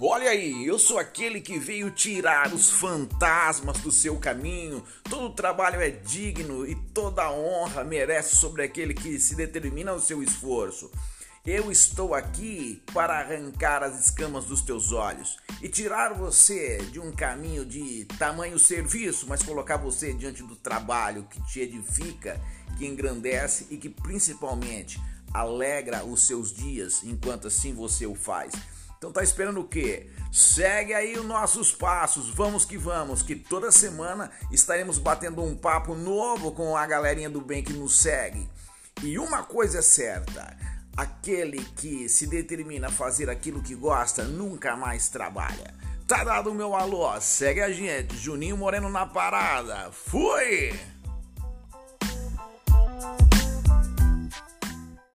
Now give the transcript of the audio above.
Olha aí, eu sou aquele que veio tirar os fantasmas do seu caminho. Todo trabalho é digno e toda honra merece sobre aquele que se determina ao seu esforço. Eu estou aqui para arrancar as escamas dos teus olhos e tirar você de um caminho de tamanho serviço, mas colocar você diante do trabalho que te edifica, que engrandece e que principalmente alegra os seus dias enquanto assim você o faz. Então tá esperando o quê? Segue aí os nossos passos, vamos que vamos, que toda semana estaremos batendo um papo novo com a galerinha do bem que nos segue. E uma coisa é certa, aquele que se determina a fazer aquilo que gosta nunca mais trabalha. Tá dado o meu alô, segue a gente, Juninho Moreno na parada. Fui!